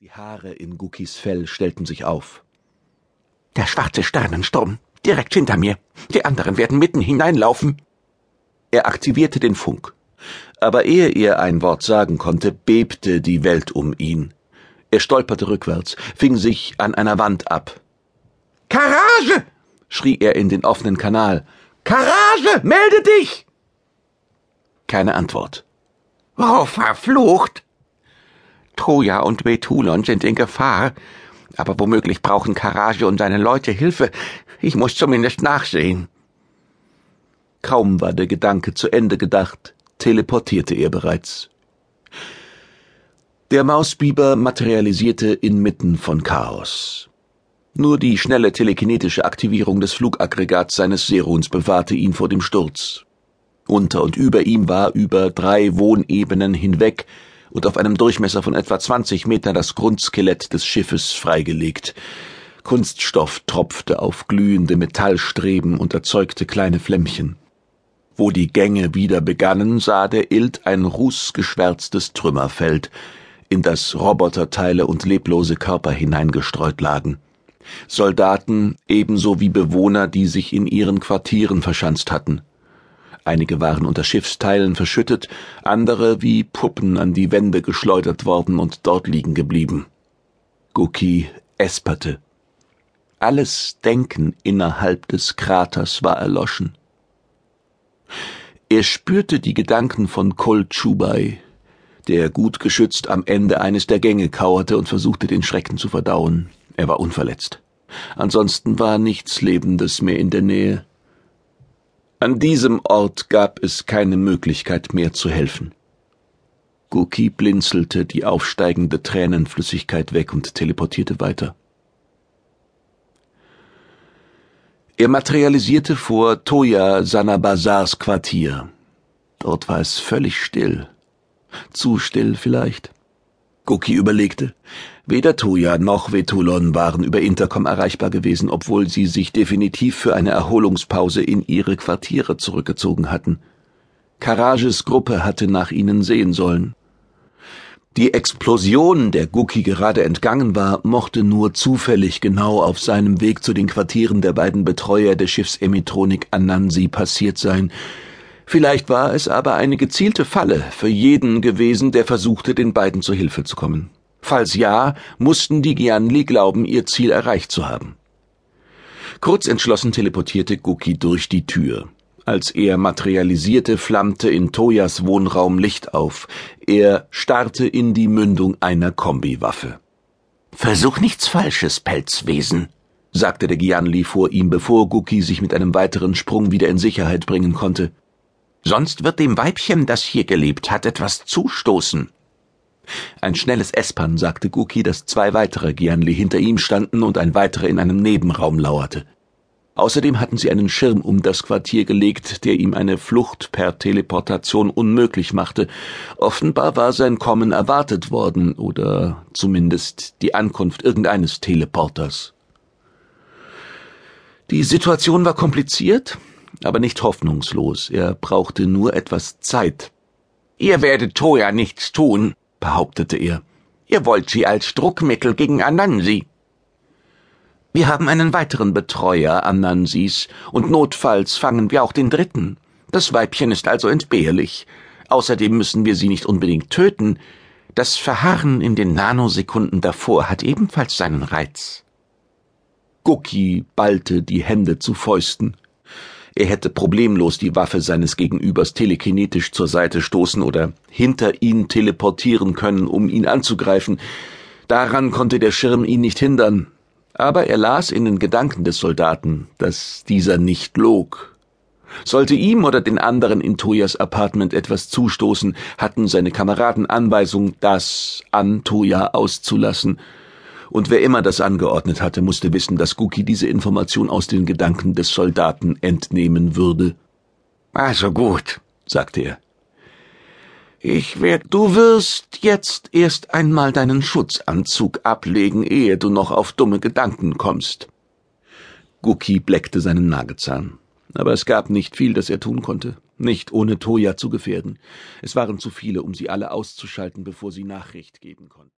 Die Haare in Gukis Fell stellten sich auf. Der schwarze Sternensturm, direkt hinter mir. Die anderen werden mitten hineinlaufen. Er aktivierte den Funk. Aber ehe er ein Wort sagen konnte, bebte die Welt um ihn. Er stolperte rückwärts, fing sich an einer Wand ab. Karage! schrie er in den offenen Kanal. Karage! Melde dich! Keine Antwort. Oh, verflucht! Troja und Betulon sind in Gefahr. Aber womöglich brauchen Karage und seine Leute Hilfe. Ich muss zumindest nachsehen. Kaum war der Gedanke zu Ende gedacht, teleportierte er bereits. Der Mausbiber materialisierte inmitten von Chaos. Nur die schnelle telekinetische Aktivierung des Flugaggregats seines Seruns bewahrte ihn vor dem Sturz. Unter und über ihm war über drei Wohnebenen hinweg und auf einem Durchmesser von etwa 20 Meter das Grundskelett des Schiffes freigelegt. Kunststoff tropfte auf glühende Metallstreben und erzeugte kleine Flämmchen. Wo die Gänge wieder begannen, sah der Ild ein rußgeschwärztes Trümmerfeld, in das Roboterteile und leblose Körper hineingestreut lagen. Soldaten ebenso wie Bewohner, die sich in ihren Quartieren verschanzt hatten. Einige waren unter Schiffsteilen verschüttet, andere wie Puppen an die Wände geschleudert worden und dort liegen geblieben. Guki esperte. Alles Denken innerhalb des Kraters war erloschen. Er spürte die Gedanken von Kol Chubai, der gut geschützt am Ende eines der Gänge kauerte und versuchte, den Schrecken zu verdauen. Er war unverletzt. Ansonsten war nichts Lebendes mehr in der Nähe. An diesem Ort gab es keine Möglichkeit mehr zu helfen. Guki blinzelte die aufsteigende Tränenflüssigkeit weg und teleportierte weiter. Er materialisierte vor Toya Sanabazars Quartier. Dort war es völlig still. Zu still vielleicht. Guki überlegte. Weder Toya noch Vetulon waren über Intercom erreichbar gewesen, obwohl sie sich definitiv für eine Erholungspause in ihre Quartiere zurückgezogen hatten. Karages Gruppe hatte nach ihnen sehen sollen. Die Explosion, der Guki gerade entgangen war, mochte nur zufällig genau auf seinem Weg zu den Quartieren der beiden Betreuer der Schiffsemitronik Anansi passiert sein, Vielleicht war es aber eine gezielte Falle für jeden gewesen, der versuchte, den beiden zu Hilfe zu kommen. Falls ja, mussten die Gianli glauben, ihr Ziel erreicht zu haben. Kurz entschlossen teleportierte Guki durch die Tür. Als er materialisierte, flammte in Toyas Wohnraum Licht auf. Er starrte in die Mündung einer Kombiwaffe. Versuch nichts Falsches, Pelzwesen, sagte der Gianli vor ihm, bevor Guki sich mit einem weiteren Sprung wieder in Sicherheit bringen konnte. Sonst wird dem Weibchen, das hier gelebt hat, etwas zustoßen. Ein schnelles Espan sagte Guki, dass zwei weitere Gianli hinter ihm standen und ein weiterer in einem Nebenraum lauerte. Außerdem hatten sie einen Schirm um das Quartier gelegt, der ihm eine Flucht per Teleportation unmöglich machte. Offenbar war sein Kommen erwartet worden, oder zumindest die Ankunft irgendeines Teleporters. Die Situation war kompliziert, aber nicht hoffnungslos. Er brauchte nur etwas Zeit. Ihr werdet Toya nichts tun, behauptete er. Ihr wollt sie als Druckmittel gegen Anansi. Wir haben einen weiteren Betreuer Anansis, und notfalls fangen wir auch den dritten. Das Weibchen ist also entbehrlich. Außerdem müssen wir sie nicht unbedingt töten. Das Verharren in den Nanosekunden davor hat ebenfalls seinen Reiz. Gucki ballte die Hände zu Fäusten. Er hätte problemlos die Waffe seines Gegenübers telekinetisch zur Seite stoßen oder hinter ihn teleportieren können, um ihn anzugreifen. Daran konnte der Schirm ihn nicht hindern. Aber er las in den Gedanken des Soldaten, dass dieser nicht log. Sollte ihm oder den anderen in Toyas Apartment etwas zustoßen, hatten seine Kameraden Anweisung, das an Toya auszulassen, und wer immer das angeordnet hatte, musste wissen, dass Guki diese Information aus den Gedanken des Soldaten entnehmen würde. Also gut, sagte er. Ich werd, du wirst jetzt erst einmal deinen Schutzanzug ablegen, ehe du noch auf dumme Gedanken kommst. Guki bleckte seinen Nagezahn. Aber es gab nicht viel, das er tun konnte. Nicht ohne Toya zu gefährden. Es waren zu viele, um sie alle auszuschalten, bevor sie Nachricht geben konnten.